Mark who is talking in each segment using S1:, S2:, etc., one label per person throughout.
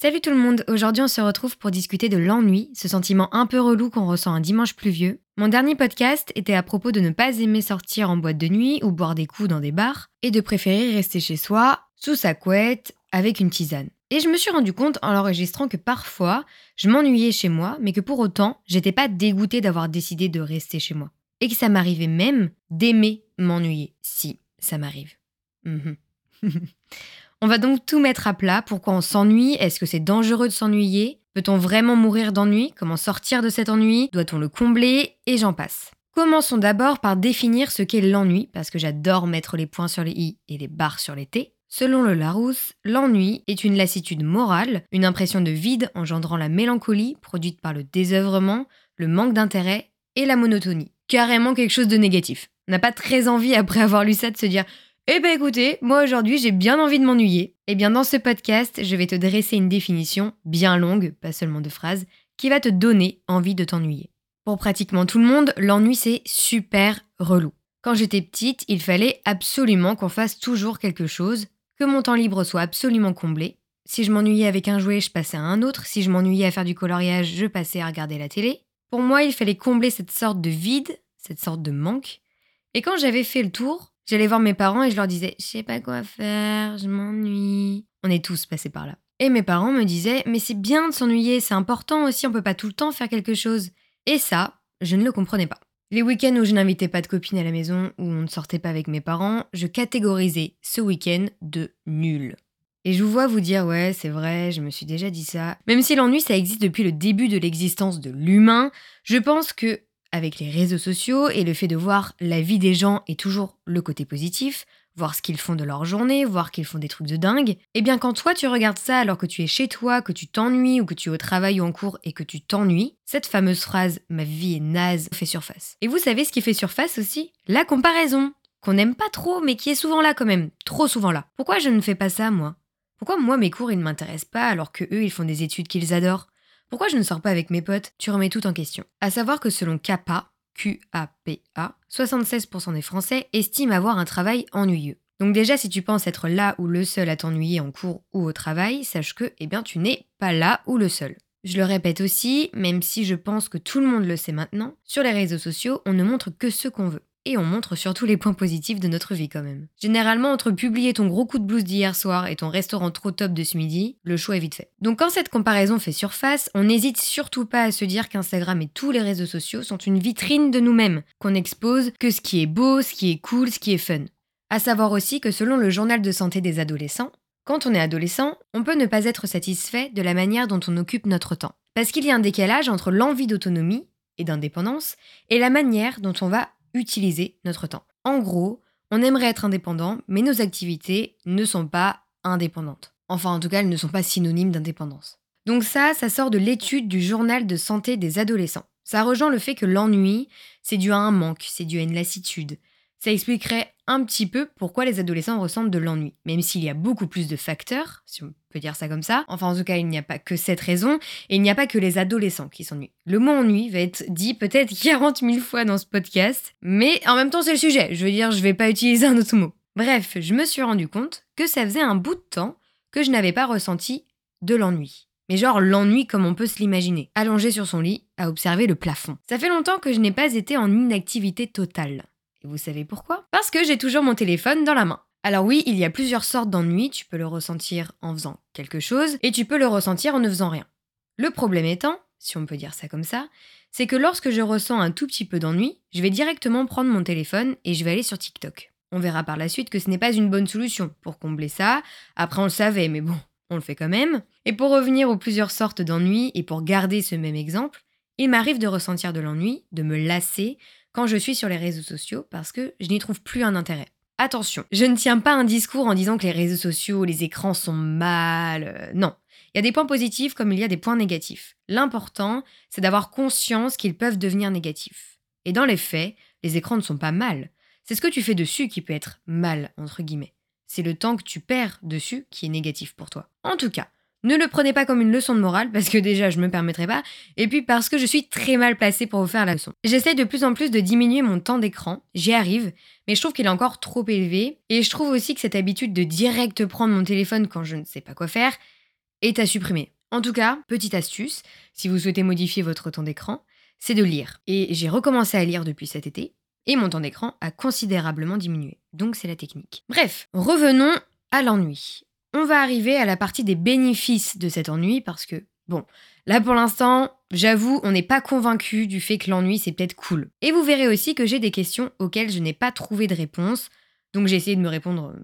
S1: Salut tout le monde, aujourd'hui on se retrouve pour discuter de l'ennui, ce sentiment un peu relou qu'on ressent un dimanche pluvieux. Mon dernier podcast était à propos de ne pas aimer sortir en boîte de nuit ou boire des coups dans des bars, et de préférer rester chez soi, sous sa couette, avec une tisane. Et je me suis rendu compte en l'enregistrant que parfois, je m'ennuyais chez moi, mais que pour autant, j'étais pas dégoûtée d'avoir décidé de rester chez moi. Et que ça m'arrivait même d'aimer m'ennuyer, si ça m'arrive. Mhm. On va donc tout mettre à plat. Pourquoi on s'ennuie? Est-ce que c'est dangereux de s'ennuyer? Peut-on vraiment mourir d'ennui? Comment sortir de cet ennui? Doit-on le combler? Et j'en passe. Commençons d'abord par définir ce qu'est l'ennui, parce que j'adore mettre les points sur les i et les barres sur les t. Selon le Larousse, l'ennui est une lassitude morale, une impression de vide engendrant la mélancolie produite par le désœuvrement, le manque d'intérêt et la monotonie. Carrément quelque chose de négatif. On n'a pas très envie après avoir lu ça de se dire eh ben écoutez, moi aujourd'hui j'ai bien envie de m'ennuyer. Eh bien dans ce podcast, je vais te dresser une définition bien longue, pas seulement de phrases, qui va te donner envie de t'ennuyer. Pour pratiquement tout le monde, l'ennui c'est super relou. Quand j'étais petite, il fallait absolument qu'on fasse toujours quelque chose, que mon temps libre soit absolument comblé. Si je m'ennuyais avec un jouet, je passais à un autre. Si je m'ennuyais à faire du coloriage, je passais à regarder la télé. Pour moi, il fallait combler cette sorte de vide, cette sorte de manque. Et quand j'avais fait le tour, J'allais voir mes parents et je leur disais Je sais pas quoi faire, je m'ennuie. On est tous passés par là. Et mes parents me disaient Mais c'est bien de s'ennuyer, c'est important aussi, on peut pas tout le temps faire quelque chose. Et ça, je ne le comprenais pas. Les week-ends où je n'invitais pas de copines à la maison, où on ne sortait pas avec mes parents, je catégorisais ce week-end de nul. Et je vous vois vous dire ouais, c'est vrai, je me suis déjà dit ça. Même si l'ennui ça existe depuis le début de l'existence de l'humain, je pense que avec les réseaux sociaux et le fait de voir la vie des gens est toujours le côté positif, voir ce qu'ils font de leur journée, voir qu'ils font des trucs de dingue, eh bien quand toi tu regardes ça alors que tu es chez toi, que tu t'ennuies ou que tu es au travail ou en cours et que tu t'ennuies, cette fameuse phrase ma vie est naze fait surface. Et vous savez ce qui fait surface aussi? La comparaison, qu'on n'aime pas trop mais qui est souvent là quand même, trop souvent là. Pourquoi je ne fais pas ça moi? Pourquoi moi mes cours ils ne m'intéressent pas alors que eux ils font des études qu'ils adorent? Pourquoi je ne sors pas avec mes potes? Tu remets tout en question. À savoir que selon CAPA, Q-A-P-A, 76% des Français estiment avoir un travail ennuyeux. Donc déjà, si tu penses être là ou le seul à t'ennuyer en cours ou au travail, sache que, eh bien, tu n'es pas là ou le seul. Je le répète aussi, même si je pense que tout le monde le sait maintenant, sur les réseaux sociaux, on ne montre que ce qu'on veut et on montre surtout les points positifs de notre vie quand même. Généralement, entre publier ton gros coup de blues d'hier soir et ton restaurant trop top de ce midi, le choix est vite fait. Donc quand cette comparaison fait surface, on n'hésite surtout pas à se dire qu'Instagram et tous les réseaux sociaux sont une vitrine de nous-mêmes, qu'on expose que ce qui est beau, ce qui est cool, ce qui est fun. À savoir aussi que selon le journal de santé des adolescents, quand on est adolescent, on peut ne pas être satisfait de la manière dont on occupe notre temps. Parce qu'il y a un décalage entre l'envie d'autonomie et d'indépendance et la manière dont on va utiliser notre temps. En gros, on aimerait être indépendant, mais nos activités ne sont pas indépendantes. Enfin, en tout cas, elles ne sont pas synonymes d'indépendance. Donc ça, ça sort de l'étude du journal de santé des adolescents. Ça rejoint le fait que l'ennui, c'est dû à un manque, c'est dû à une lassitude, ça expliquerait un petit peu pourquoi les adolescents ressentent de l'ennui, même s'il y a beaucoup plus de facteurs, si on peut dire ça comme ça. Enfin, en tout cas, il n'y a pas que cette raison, et il n'y a pas que les adolescents qui s'ennuient. Le mot ennui va être dit peut-être 40 000 fois dans ce podcast, mais en même temps, c'est le sujet. Je veux dire, je vais pas utiliser un autre mot. Bref, je me suis rendu compte que ça faisait un bout de temps que je n'avais pas ressenti de l'ennui. Mais genre l'ennui comme on peut se l'imaginer, allongé sur son lit, à observer le plafond. Ça fait longtemps que je n'ai pas été en inactivité totale. Et vous savez pourquoi? Parce que j'ai toujours mon téléphone dans la main. Alors oui, il y a plusieurs sortes d'ennui, tu peux le ressentir en faisant quelque chose, et tu peux le ressentir en ne faisant rien. Le problème étant, si on peut dire ça comme ça, c'est que lorsque je ressens un tout petit peu d'ennui, je vais directement prendre mon téléphone et je vais aller sur TikTok. On verra par la suite que ce n'est pas une bonne solution pour combler ça, après on le savait, mais bon, on le fait quand même. Et pour revenir aux plusieurs sortes d'ennui et pour garder ce même exemple, il m'arrive de ressentir de l'ennui, de me lasser, je suis sur les réseaux sociaux parce que je n'y trouve plus un intérêt. Attention, je ne tiens pas un discours en disant que les réseaux sociaux, les écrans sont mal. Euh, non. Il y a des points positifs comme il y a des points négatifs. L'important, c'est d'avoir conscience qu'ils peuvent devenir négatifs. Et dans les faits, les écrans ne sont pas mal. C'est ce que tu fais dessus qui peut être mal, entre guillemets. C'est le temps que tu perds dessus qui est négatif pour toi. En tout cas, ne le prenez pas comme une leçon de morale, parce que déjà je me permettrai pas, et puis parce que je suis très mal placée pour vous faire la leçon. J'essaie de plus en plus de diminuer mon temps d'écran, j'y arrive, mais je trouve qu'il est encore trop élevé, et je trouve aussi que cette habitude de direct prendre mon téléphone quand je ne sais pas quoi faire, est à supprimer. En tout cas, petite astuce, si vous souhaitez modifier votre temps d'écran, c'est de lire. Et j'ai recommencé à lire depuis cet été, et mon temps d'écran a considérablement diminué. Donc c'est la technique. Bref, revenons à l'ennui. On va arriver à la partie des bénéfices de cet ennui parce que, bon, là pour l'instant, j'avoue, on n'est pas convaincu du fait que l'ennui c'est peut-être cool. Et vous verrez aussi que j'ai des questions auxquelles je n'ai pas trouvé de réponse, donc j'ai essayé de me répondre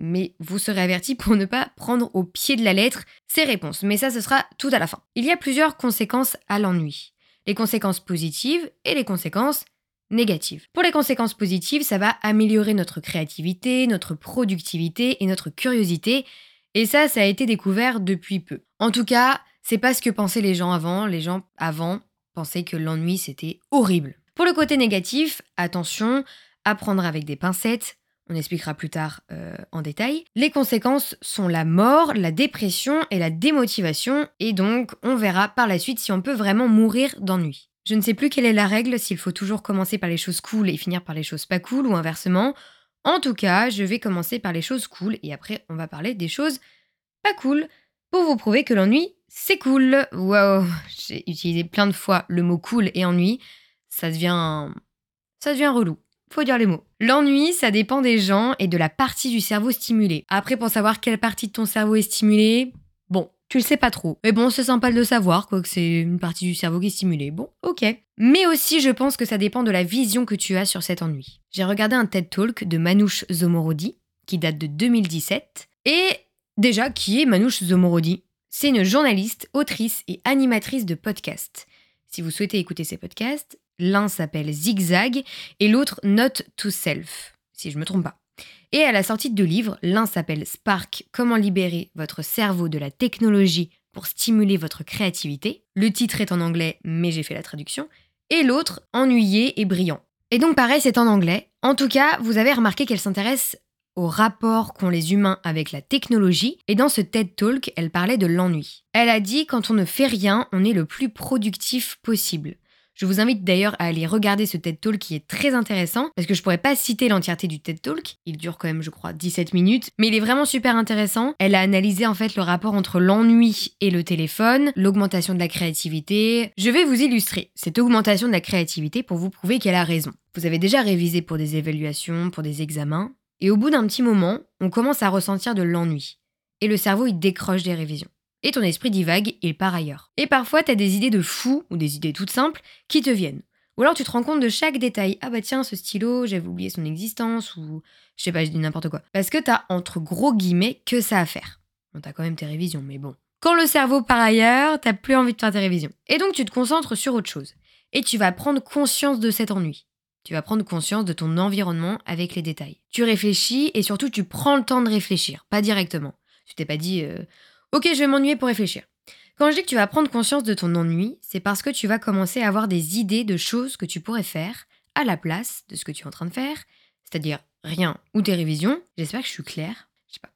S1: mais vous serez averti pour ne pas prendre au pied de la lettre ces réponses. Mais ça, ce sera tout à la fin. Il y a plusieurs conséquences à l'ennui. Les conséquences positives et les conséquences négatives. Pour les conséquences positives, ça va améliorer notre créativité, notre productivité et notre curiosité. Et ça, ça a été découvert depuis peu. En tout cas, c'est pas ce que pensaient les gens avant. Les gens avant pensaient que l'ennui c'était horrible. Pour le côté négatif, attention, apprendre avec des pincettes, on expliquera plus tard euh, en détail. Les conséquences sont la mort, la dépression et la démotivation, et donc on verra par la suite si on peut vraiment mourir d'ennui. Je ne sais plus quelle est la règle, s'il faut toujours commencer par les choses cool et finir par les choses pas cool ou inversement. En tout cas, je vais commencer par les choses cool et après on va parler des choses pas cool pour vous prouver que l'ennui c'est cool. Wow, j'ai utilisé plein de fois le mot cool et ennui, ça devient ça devient relou faut dire les mots. L'ennui, ça dépend des gens et de la partie du cerveau stimulée. Après, pour savoir quelle partie de ton cerveau est stimulée, tu le sais pas trop. Mais bon, c'est sympa de le savoir, quoi, que c'est une partie du cerveau qui est stimulée. Bon, ok. Mais aussi, je pense que ça dépend de la vision que tu as sur cet ennui. J'ai regardé un TED Talk de Manouche Zomorodi, qui date de 2017. Et déjà, qui est Manouche Zomorodi? C'est une journaliste, autrice et animatrice de podcasts. Si vous souhaitez écouter ces podcasts, L'un s'appelle Zigzag et l'autre Note to Self, si je me trompe pas. Et à la sortie de deux livres, l'un s'appelle Spark, comment libérer votre cerveau de la technologie pour stimuler votre créativité. Le titre est en anglais, mais j'ai fait la traduction. Et l'autre, Ennuyé et brillant. Et donc pareil, c'est en anglais. En tout cas, vous avez remarqué qu'elle s'intéresse au rapport qu'ont les humains avec la technologie, et dans ce TED Talk, elle parlait de l'ennui. Elle a dit quand on ne fait rien, on est le plus productif possible. Je vous invite d'ailleurs à aller regarder ce TED Talk qui est très intéressant parce que je pourrais pas citer l'entièreté du TED Talk. Il dure quand même, je crois, 17 minutes, mais il est vraiment super intéressant. Elle a analysé en fait le rapport entre l'ennui et le téléphone, l'augmentation de la créativité. Je vais vous illustrer cette augmentation de la créativité pour vous prouver qu'elle a raison. Vous avez déjà révisé pour des évaluations, pour des examens, et au bout d'un petit moment, on commence à ressentir de l'ennui. Et le cerveau, il décroche des révisions et ton esprit divague et part ailleurs. Et parfois, t'as des idées de fou, ou des idées toutes simples, qui te viennent. Ou alors tu te rends compte de chaque détail. Ah bah tiens, ce stylo, j'avais oublié son existence, ou je sais pas, je dis n'importe quoi. Parce que t'as, entre gros guillemets, que ça à faire. Bon, t'as quand même tes révisions, mais bon. Quand le cerveau part ailleurs, t'as plus envie de faire tes révisions. Et donc tu te concentres sur autre chose. Et tu vas prendre conscience de cet ennui. Tu vas prendre conscience de ton environnement avec les détails. Tu réfléchis et surtout tu prends le temps de réfléchir, pas directement. Tu t'es pas dit euh, Ok, je vais m'ennuyer pour réfléchir. Quand je dis que tu vas prendre conscience de ton ennui, c'est parce que tu vas commencer à avoir des idées de choses que tu pourrais faire à la place de ce que tu es en train de faire, c'est-à-dire rien ou tes révisions. J'espère que je suis claire. Je sais pas.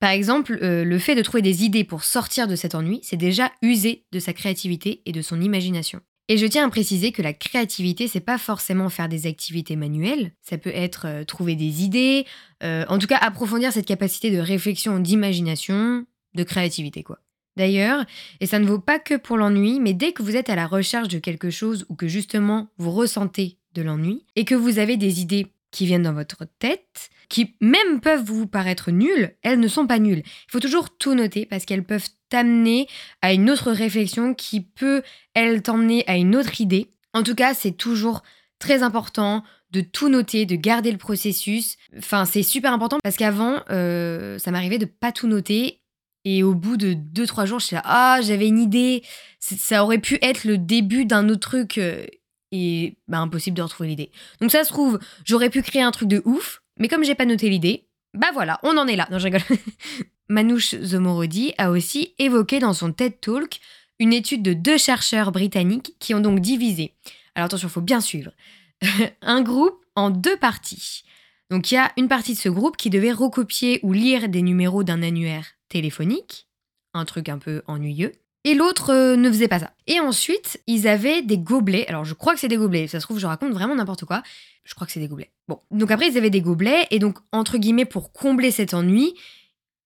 S1: Par exemple, euh, le fait de trouver des idées pour sortir de cet ennui, c'est déjà user de sa créativité et de son imagination. Et je tiens à préciser que la créativité, c'est pas forcément faire des activités manuelles, ça peut être euh, trouver des idées, euh, en tout cas approfondir cette capacité de réflexion, d'imagination, de créativité, quoi. D'ailleurs, et ça ne vaut pas que pour l'ennui, mais dès que vous êtes à la recherche de quelque chose ou que justement vous ressentez de l'ennui et que vous avez des idées qui viennent dans votre tête, qui même peuvent vous paraître nulles, elles ne sont pas nulles. Il faut toujours tout noter parce qu'elles peuvent t'amener à une autre réflexion qui peut, elle, t'emmener à une autre idée. En tout cas, c'est toujours très important de tout noter, de garder le processus. Enfin, c'est super important parce qu'avant, euh, ça m'arrivait de pas tout noter et au bout de 2-3 jours, je suis là, ah, j'avais une idée, ça aurait pu être le début d'un autre truc, euh, et bah, impossible de retrouver l'idée. Donc ça se trouve, j'aurais pu créer un truc de ouf, mais comme j'ai pas noté l'idée, bah voilà, on en est là. Non, je rigole. Manouche Zomorodi a aussi évoqué dans son TED Talk une étude de deux chercheurs britanniques qui ont donc divisé, alors attention, il faut bien suivre, un groupe en deux parties. Donc il y a une partie de ce groupe qui devait recopier ou lire des numéros d'un annuaire téléphonique, un truc un peu ennuyeux. Et l'autre euh, ne faisait pas ça. Et ensuite, ils avaient des gobelets. Alors, je crois que c'est des gobelets. Ça se trouve, je raconte vraiment n'importe quoi. Je crois que c'est des gobelets. Bon, donc après, ils avaient des gobelets. Et donc, entre guillemets, pour combler cet ennui,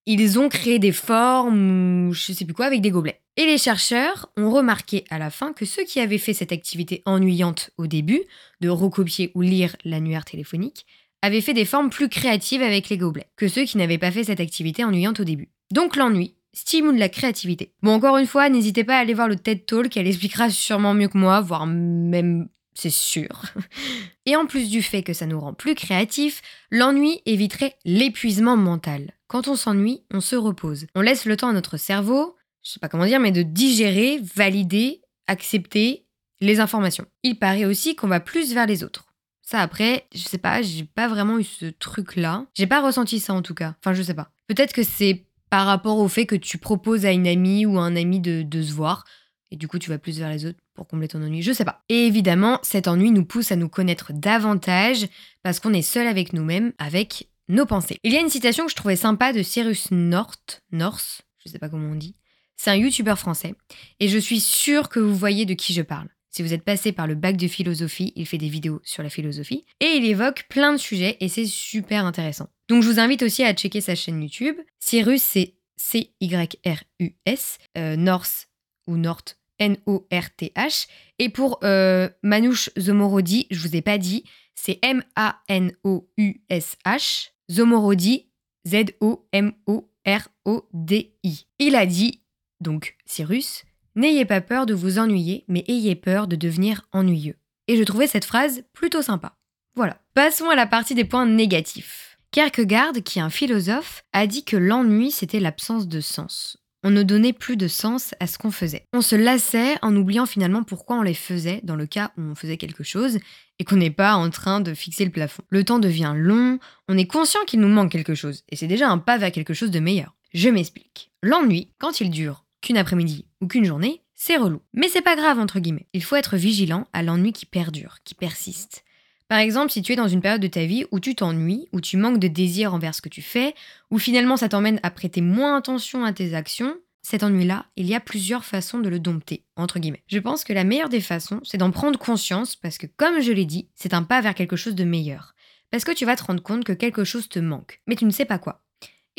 S1: ils ont créé des formes je sais plus quoi avec des gobelets. Et les chercheurs ont remarqué à la fin que ceux qui avaient fait cette activité ennuyante au début, de recopier ou lire l'annuaire téléphonique, avaient fait des formes plus créatives avec les gobelets que ceux qui n'avaient pas fait cette activité ennuyante au début. Donc l'ennui stimule la créativité. Bon, encore une fois, n'hésitez pas à aller voir le TED Talk, elle expliquera sûrement mieux que moi, voire même c'est sûr. Et en plus du fait que ça nous rend plus créatifs, l'ennui éviterait l'épuisement mental. Quand on s'ennuie, on se repose. On laisse le temps à notre cerveau, je sais pas comment dire, mais de digérer, valider, accepter les informations. Il paraît aussi qu'on va plus vers les autres. Ça après, je sais pas, j'ai pas vraiment eu ce truc-là. J'ai pas ressenti ça en tout cas. Enfin, je sais pas. Peut-être que c'est par rapport au fait que tu proposes à une amie ou à un ami de, se voir. Et du coup, tu vas plus vers les autres pour combler ton ennui, je sais pas. Et évidemment, cet ennui nous pousse à nous connaître davantage parce qu'on est seul avec nous-mêmes, avec nos pensées. Il y a une citation que je trouvais sympa de Cyrus North, North, je sais pas comment on dit. C'est un youtubeur français et je suis sûre que vous voyez de qui je parle. Si vous êtes passé par le bac de philosophie, il fait des vidéos sur la philosophie et il évoque plein de sujets et c'est super intéressant. Donc je vous invite aussi à checker sa chaîne YouTube. Cyrus, c'est C-Y-R-U-S, euh, North ou North N-O-R-T-H. Et pour euh, Manouche Zomorodi, je vous ai pas dit, c'est M-A-N-O-U-S-H. Zomorodi, Z-O-M-O-R-O-D-I. Il a dit, donc Cyrus, N'ayez pas peur de vous ennuyer, mais ayez peur de devenir ennuyeux. Et je trouvais cette phrase plutôt sympa. Voilà. Passons à la partie des points négatifs. Kierkegaard, qui est un philosophe, a dit que l'ennui c'était l'absence de sens. On ne donnait plus de sens à ce qu'on faisait. On se lassait en oubliant finalement pourquoi on les faisait dans le cas où on faisait quelque chose et qu'on n'est pas en train de fixer le plafond. Le temps devient long, on est conscient qu'il nous manque quelque chose et c'est déjà un pas vers quelque chose de meilleur. Je m'explique. L'ennui, quand il dure qu'une après-midi ou qu'une journée, c'est relou. Mais c'est pas grave entre guillemets. Il faut être vigilant à l'ennui qui perdure, qui persiste. Par exemple, si tu es dans une période de ta vie où tu t'ennuies, où tu manques de désir envers ce que tu fais, où finalement ça t'emmène à prêter moins attention à tes actions, cet ennui-là, il y a plusieurs façons de le dompter, entre guillemets. Je pense que la meilleure des façons, c'est d'en prendre conscience parce que, comme je l'ai dit, c'est un pas vers quelque chose de meilleur. Parce que tu vas te rendre compte que quelque chose te manque, mais tu ne sais pas quoi.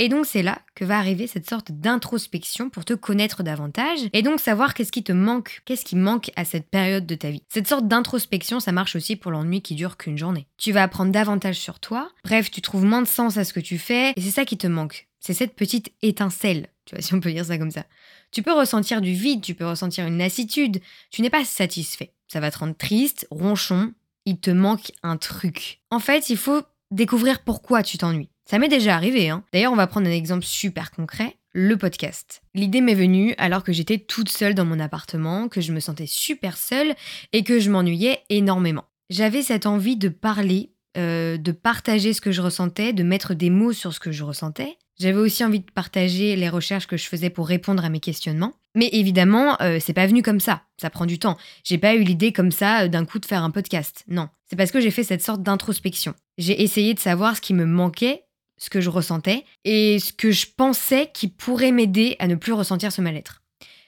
S1: Et donc c'est là que va arriver cette sorte d'introspection pour te connaître davantage et donc savoir qu'est-ce qui te manque, qu'est-ce qui manque à cette période de ta vie. Cette sorte d'introspection, ça marche aussi pour l'ennui qui dure qu'une journée. Tu vas apprendre davantage sur toi, bref, tu trouves moins de sens à ce que tu fais et c'est ça qui te manque. C'est cette petite étincelle, tu vois, si on peut dire ça comme ça. Tu peux ressentir du vide, tu peux ressentir une lassitude, tu n'es pas satisfait. Ça va te rendre triste, ronchon, il te manque un truc. En fait, il faut découvrir pourquoi tu t'ennuies. Ça m'est déjà arrivé. Hein. D'ailleurs, on va prendre un exemple super concret, le podcast. L'idée m'est venue alors que j'étais toute seule dans mon appartement, que je me sentais super seule et que je m'ennuyais énormément. J'avais cette envie de parler, euh, de partager ce que je ressentais, de mettre des mots sur ce que je ressentais. J'avais aussi envie de partager les recherches que je faisais pour répondre à mes questionnements. Mais évidemment, euh, c'est pas venu comme ça. Ça prend du temps. J'ai pas eu l'idée comme ça euh, d'un coup de faire un podcast. Non. C'est parce que j'ai fait cette sorte d'introspection. J'ai essayé de savoir ce qui me manquait ce que je ressentais et ce que je pensais qui pourrait m'aider à ne plus ressentir ce mal-être.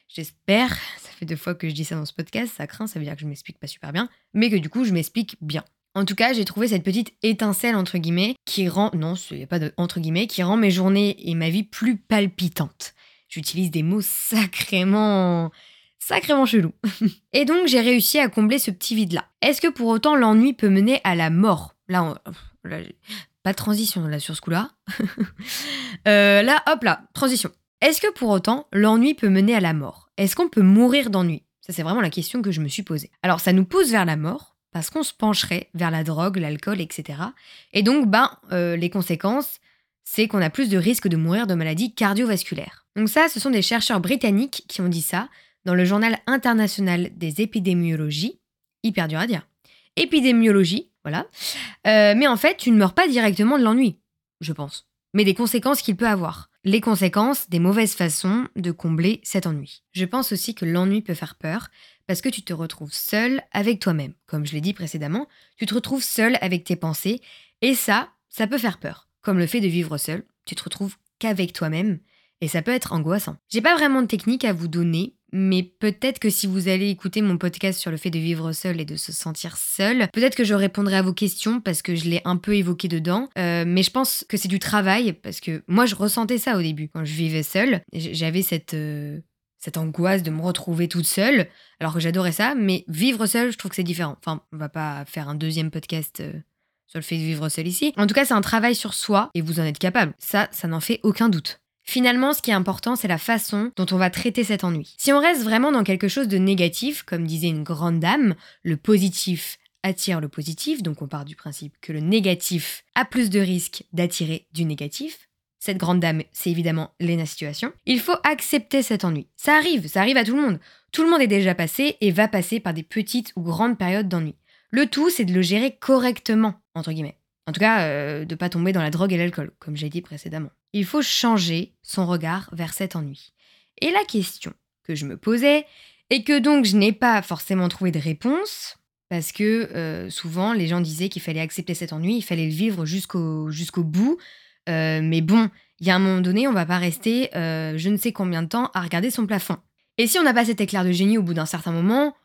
S1: J'espère, ça fait deux fois que je dis ça dans ce podcast, ça craint, ça veut dire que je m'explique pas super bien, mais que du coup je m'explique bien. En tout cas, j'ai trouvé cette petite étincelle entre guillemets qui rend, non, a pas de entre guillemets, qui rend mes journées et ma vie plus palpitantes. J'utilise des mots sacrément sacrément chelous. et donc j'ai réussi à combler ce petit vide-là. Est-ce que pour autant l'ennui peut mener à la mort? Là, là pas de transition là sur ce coup-là. Euh, là, hop là, transition. Est-ce que pour autant l'ennui peut mener à la mort? Est-ce qu'on peut mourir d'ennui? Ça c'est vraiment la question que je me suis posée. Alors ça nous pousse vers la mort parce qu'on se pencherait vers la drogue, l'alcool, etc. Et donc, ben, euh, les conséquences, c'est qu'on a plus de risques de mourir de maladies cardiovasculaires. Donc ça, ce sont des chercheurs britanniques qui ont dit ça dans le journal international des épidémiologies. Hyper dur à dire. Épidémiologie, voilà. Euh, mais en fait, tu ne meurs pas directement de l'ennui, je pense, mais des conséquences qu'il peut avoir. Les conséquences des mauvaises façons de combler cet ennui. Je pense aussi que l'ennui peut faire peur parce que tu te retrouves seul avec toi-même. Comme je l'ai dit précédemment, tu te retrouves seul avec tes pensées et ça, ça peut faire peur. Comme le fait de vivre seul, tu te retrouves qu'avec toi-même et ça peut être angoissant. J'ai pas vraiment de technique à vous donner, mais peut-être que si vous allez écouter mon podcast sur le fait de vivre seul et de se sentir seul, peut-être que je répondrai à vos questions parce que je l'ai un peu évoqué dedans. Euh, mais je pense que c'est du travail parce que moi je ressentais ça au début quand je vivais seule. J'avais cette euh, cette angoisse de me retrouver toute seule, alors que j'adorais ça, mais vivre seule, je trouve que c'est différent. Enfin, on va pas faire un deuxième podcast euh, sur le fait de vivre seul ici. En tout cas, c'est un travail sur soi et vous en êtes capable. Ça, ça n'en fait aucun doute. Finalement, ce qui est important, c'est la façon dont on va traiter cet ennui. Si on reste vraiment dans quelque chose de négatif, comme disait une grande dame, le positif attire le positif, donc on part du principe que le négatif a plus de risques d'attirer du négatif. Cette grande dame, c'est évidemment Lena Situation. Il faut accepter cet ennui. Ça arrive, ça arrive à tout le monde. Tout le monde est déjà passé et va passer par des petites ou grandes périodes d'ennui. Le tout, c'est de le gérer correctement, entre guillemets. En tout cas, euh, de pas tomber dans la drogue et l'alcool, comme j'ai dit précédemment. Il faut changer son regard vers cet ennui. Et la question que je me posais, et que donc je n'ai pas forcément trouvé de réponse, parce que euh, souvent les gens disaient qu'il fallait accepter cet ennui, il fallait le vivre jusqu'au jusqu'au bout. Euh, mais bon, il y a un moment donné, on va pas rester je ne sais combien de temps à regarder son plafond. Et si on n'a pas cet éclair de génie au bout d'un certain moment,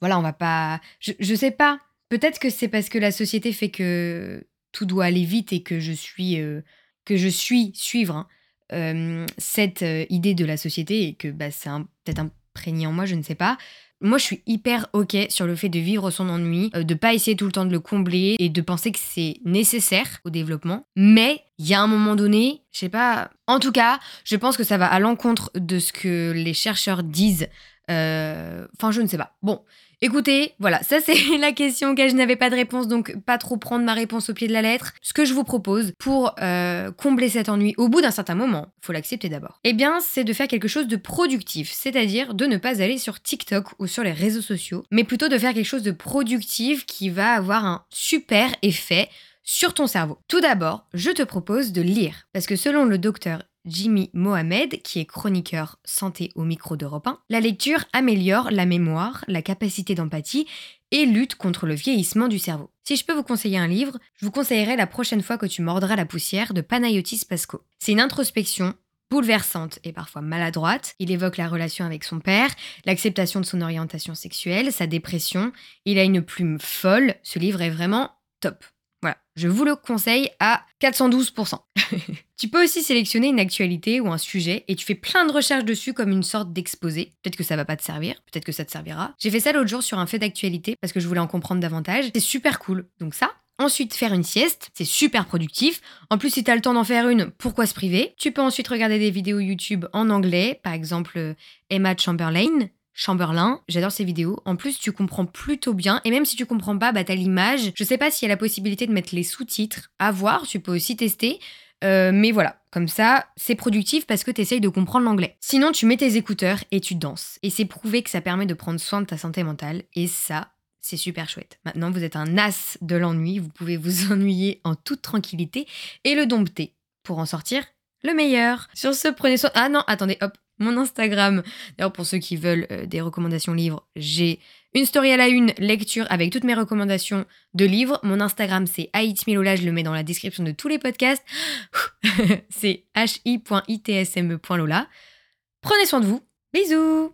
S1: voilà, on va pas. Je, je sais pas. Peut-être que c'est parce que la société fait que tout doit aller vite et que je suis, euh, que je suis suivre hein, euh, cette euh, idée de la société et que bah, c'est peut-être imprégné en moi, je ne sais pas. Moi, je suis hyper ok sur le fait de vivre son ennui, de pas essayer tout le temps de le combler et de penser que c'est nécessaire au développement. Mais il y a un moment donné, je sais pas. En tout cas, je pense que ça va à l'encontre de ce que les chercheurs disent. Enfin, je ne sais pas. Bon, Écoutez, voilà, ça c'est la question auquel je n'avais pas de réponse, donc pas trop prendre ma réponse au pied de la lettre. Ce que je vous propose pour euh, combler cet ennui au bout d'un certain moment, faut l'accepter d'abord, eh bien c'est de faire quelque chose de productif, c'est-à-dire de ne pas aller sur TikTok ou sur les réseaux sociaux, mais plutôt de faire quelque chose de productif qui va avoir un super effet sur ton cerveau. Tout d'abord, je te propose de lire, parce que selon le docteur Jimmy Mohamed, qui est chroniqueur santé au micro d'Europe 1, la lecture améliore la mémoire, la capacité d'empathie et lutte contre le vieillissement du cerveau. Si je peux vous conseiller un livre, je vous conseillerais La prochaine fois que tu mordras la poussière de Panayotis Pasco. C'est une introspection bouleversante et parfois maladroite. Il évoque la relation avec son père, l'acceptation de son orientation sexuelle, sa dépression. Il a une plume folle. Ce livre est vraiment top. Voilà, je vous le conseille à 412%. tu peux aussi sélectionner une actualité ou un sujet et tu fais plein de recherches dessus comme une sorte d'exposé. Peut-être que ça va pas te servir, peut-être que ça te servira. J'ai fait ça l'autre jour sur un fait d'actualité parce que je voulais en comprendre davantage. C'est super cool. Donc ça, Ensuite, faire une sieste, c'est super productif. En plus, si tu as le temps d'en faire une, pourquoi se priver? Tu peux ensuite regarder des vidéos YouTube en anglais, par exemple euh, Emma Chamberlain, Chamberlain, j'adore ses vidéos. En plus, tu comprends plutôt bien. Et même si tu comprends pas, bah, t'as l'image. Je sais pas s'il y a la possibilité de mettre les sous-titres. À voir, tu peux aussi tester. Euh, mais voilà, comme ça, c'est productif parce que tu essayes de comprendre l'anglais. Sinon, tu mets tes écouteurs et tu danses. Et c'est prouvé que ça permet de prendre soin de ta santé mentale. Et ça, c'est super chouette. Maintenant, vous êtes un as de l'ennui. Vous pouvez vous ennuyer en toute tranquillité et le dompter pour en sortir le meilleur. Sur ce, prenez soin. Ah non, attendez, hop, mon Instagram. D'ailleurs, pour ceux qui veulent euh, des recommandations livres, j'ai une story à la une, lecture avec toutes mes recommandations de livres. Mon Instagram, c'est Milola, je le mets dans la description de tous les podcasts. c'est hi.itsme.lola. Prenez soin de vous. Bisous